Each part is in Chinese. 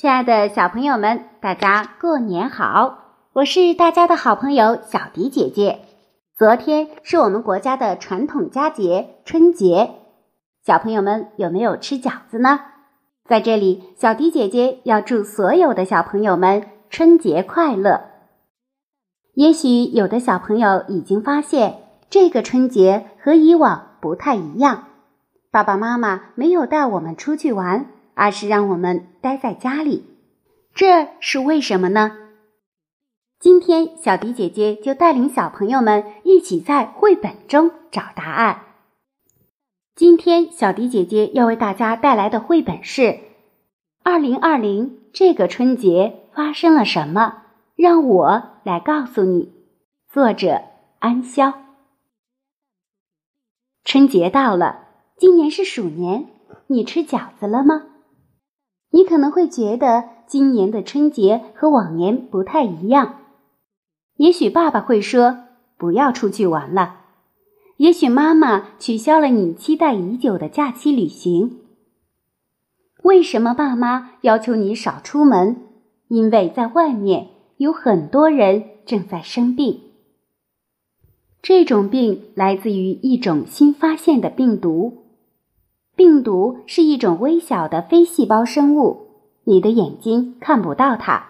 亲爱的小朋友们，大家过年好！我是大家的好朋友小迪姐姐。昨天是我们国家的传统佳节春节，小朋友们有没有吃饺子呢？在这里，小迪姐姐要祝所有的小朋友们春节快乐。也许有的小朋友已经发现，这个春节和以往不太一样，爸爸妈妈没有带我们出去玩。而是让我们待在家里，这是为什么呢？今天小迪姐姐就带领小朋友们一起在绘本中找答案。今天小迪姐姐要为大家带来的绘本是《二零二零这个春节发生了什么》，让我来告诉你。作者安潇。春节到了，今年是鼠年，你吃饺子了吗？你可能会觉得今年的春节和往年不太一样，也许爸爸会说不要出去玩了，也许妈妈取消了你期待已久的假期旅行。为什么爸妈要求你少出门？因为在外面有很多人正在生病，这种病来自于一种新发现的病毒。病毒是一种微小的非细胞生物，你的眼睛看不到它，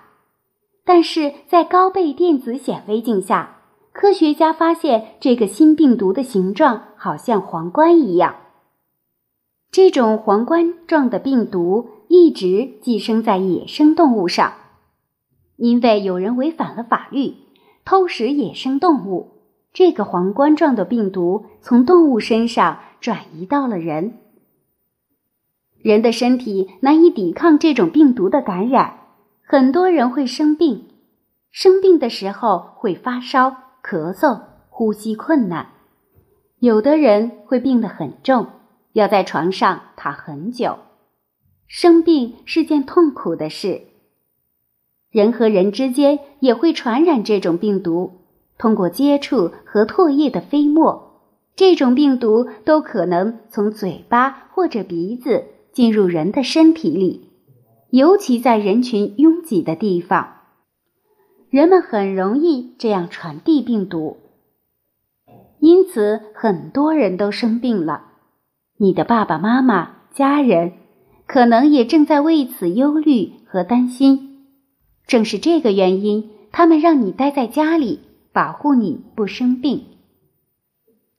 但是在高倍电子显微镜下，科学家发现这个新病毒的形状好像皇冠一样。这种皇冠状的病毒一直寄生在野生动物上，因为有人违反了法律，偷食野生动物，这个皇冠状的病毒从动物身上转移到了人。人的身体难以抵抗这种病毒的感染，很多人会生病。生病的时候会发烧、咳嗽、呼吸困难，有的人会病得很重，要在床上躺很久。生病是件痛苦的事。人和人之间也会传染这种病毒，通过接触和唾液的飞沫，这种病毒都可能从嘴巴或者鼻子。进入人的身体里，尤其在人群拥挤的地方，人们很容易这样传递病毒。因此，很多人都生病了。你的爸爸妈妈、家人可能也正在为此忧虑和担心。正是这个原因，他们让你待在家里，保护你不生病。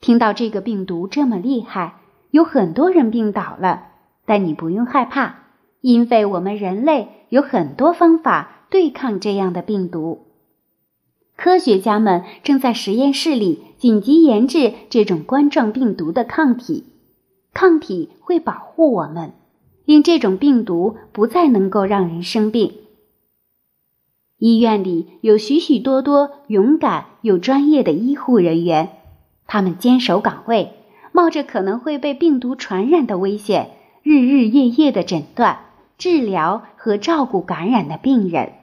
听到这个病毒这么厉害，有很多人病倒了。但你不用害怕，因为我们人类有很多方法对抗这样的病毒。科学家们正在实验室里紧急研制这种冠状病毒的抗体，抗体会保护我们，令这种病毒不再能够让人生病。医院里有许许多多勇敢又专业的医护人员，他们坚守岗位，冒着可能会被病毒传染的危险。日日夜夜的诊断、治疗和照顾感染的病人。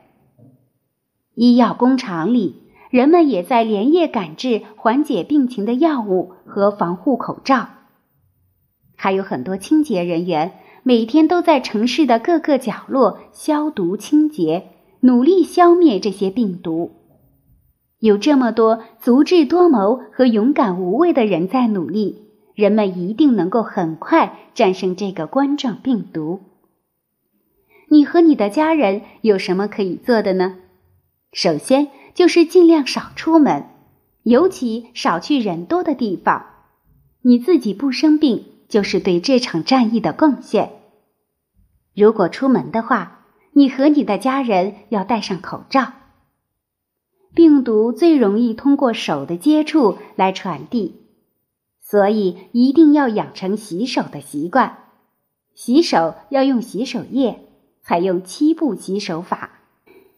医药工厂里，人们也在连夜赶制缓解病情的药物和防护口罩。还有很多清洁人员，每天都在城市的各个角落消毒清洁，努力消灭这些病毒。有这么多足智多谋和勇敢无畏的人在努力。人们一定能够很快战胜这个冠状病毒。你和你的家人有什么可以做的呢？首先就是尽量少出门，尤其少去人多的地方。你自己不生病，就是对这场战役的贡献。如果出门的话，你和你的家人要戴上口罩。病毒最容易通过手的接触来传递。所以一定要养成洗手的习惯，洗手要用洗手液，采用七步洗手法。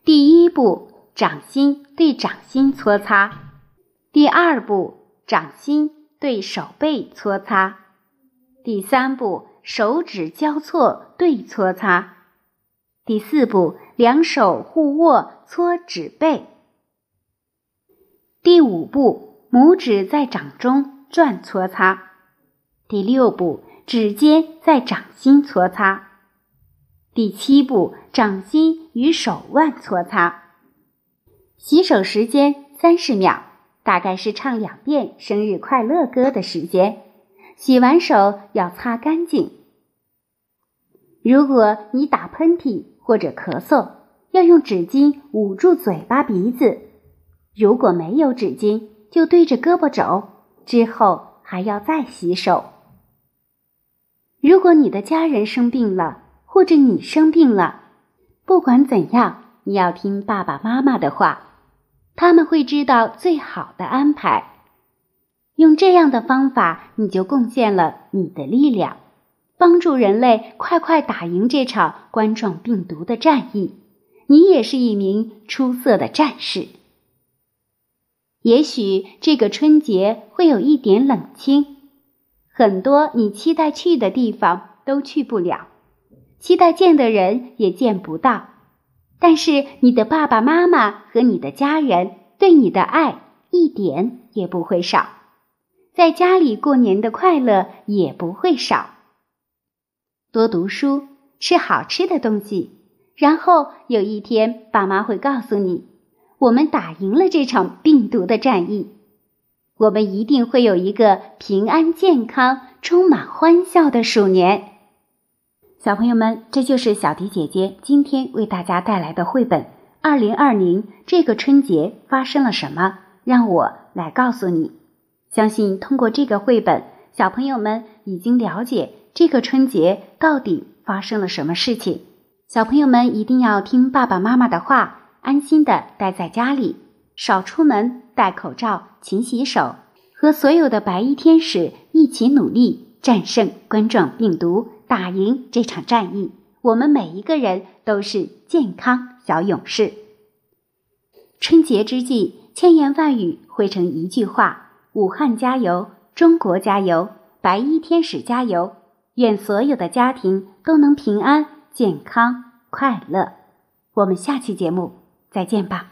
第一步，掌心对掌心搓擦；第二步，掌心对手背搓擦；第三步，手指交错对搓擦；第四步，两手互握搓指背；第五步，拇指在掌中。转搓擦，第六步，指尖在掌心搓擦。第七步，掌心与手腕搓擦。洗手时间三十秒，大概是唱两遍生日快乐歌的时间。洗完手要擦干净。如果你打喷嚏或者咳嗽，要用纸巾捂住嘴巴鼻子。如果没有纸巾，就对着胳膊肘，之后还要再洗手。如果你的家人生病了，或者你生病了，不管怎样，你要听爸爸妈妈的话，他们会知道最好的安排。用这样的方法，你就贡献了你的力量，帮助人类快快打赢这场冠状病毒的战役。你也是一名出色的战士。也许这个春节会有一点冷清，很多你期待去的地方都去不了，期待见的人也见不到。但是你的爸爸妈妈和你的家人对你的爱一点也不会少。在家里过年的快乐也不会少。多读书，吃好吃的东西，然后有一天，爸妈会告诉你：“我们打赢了这场病毒的战役，我们一定会有一个平安、健康、充满欢笑的鼠年。”小朋友们，这就是小迪姐姐今天为大家带来的绘本《二零二零这个春节发生了什么》，让我来告诉你。相信通过这个绘本，小朋友们已经了解这个春节到底发生了什么事情。小朋友们一定要听爸爸妈妈的话，安心的待在家里，少出门，戴口罩，勤洗手，和所有的白衣天使一起努力，战胜冠状病毒，打赢这场战役。我们每一个人都是健康小勇士。春节之际，千言万语汇成一句话。武汉加油，中国加油，白衣天使加油！愿所有的家庭都能平安、健康、快乐。我们下期节目再见吧。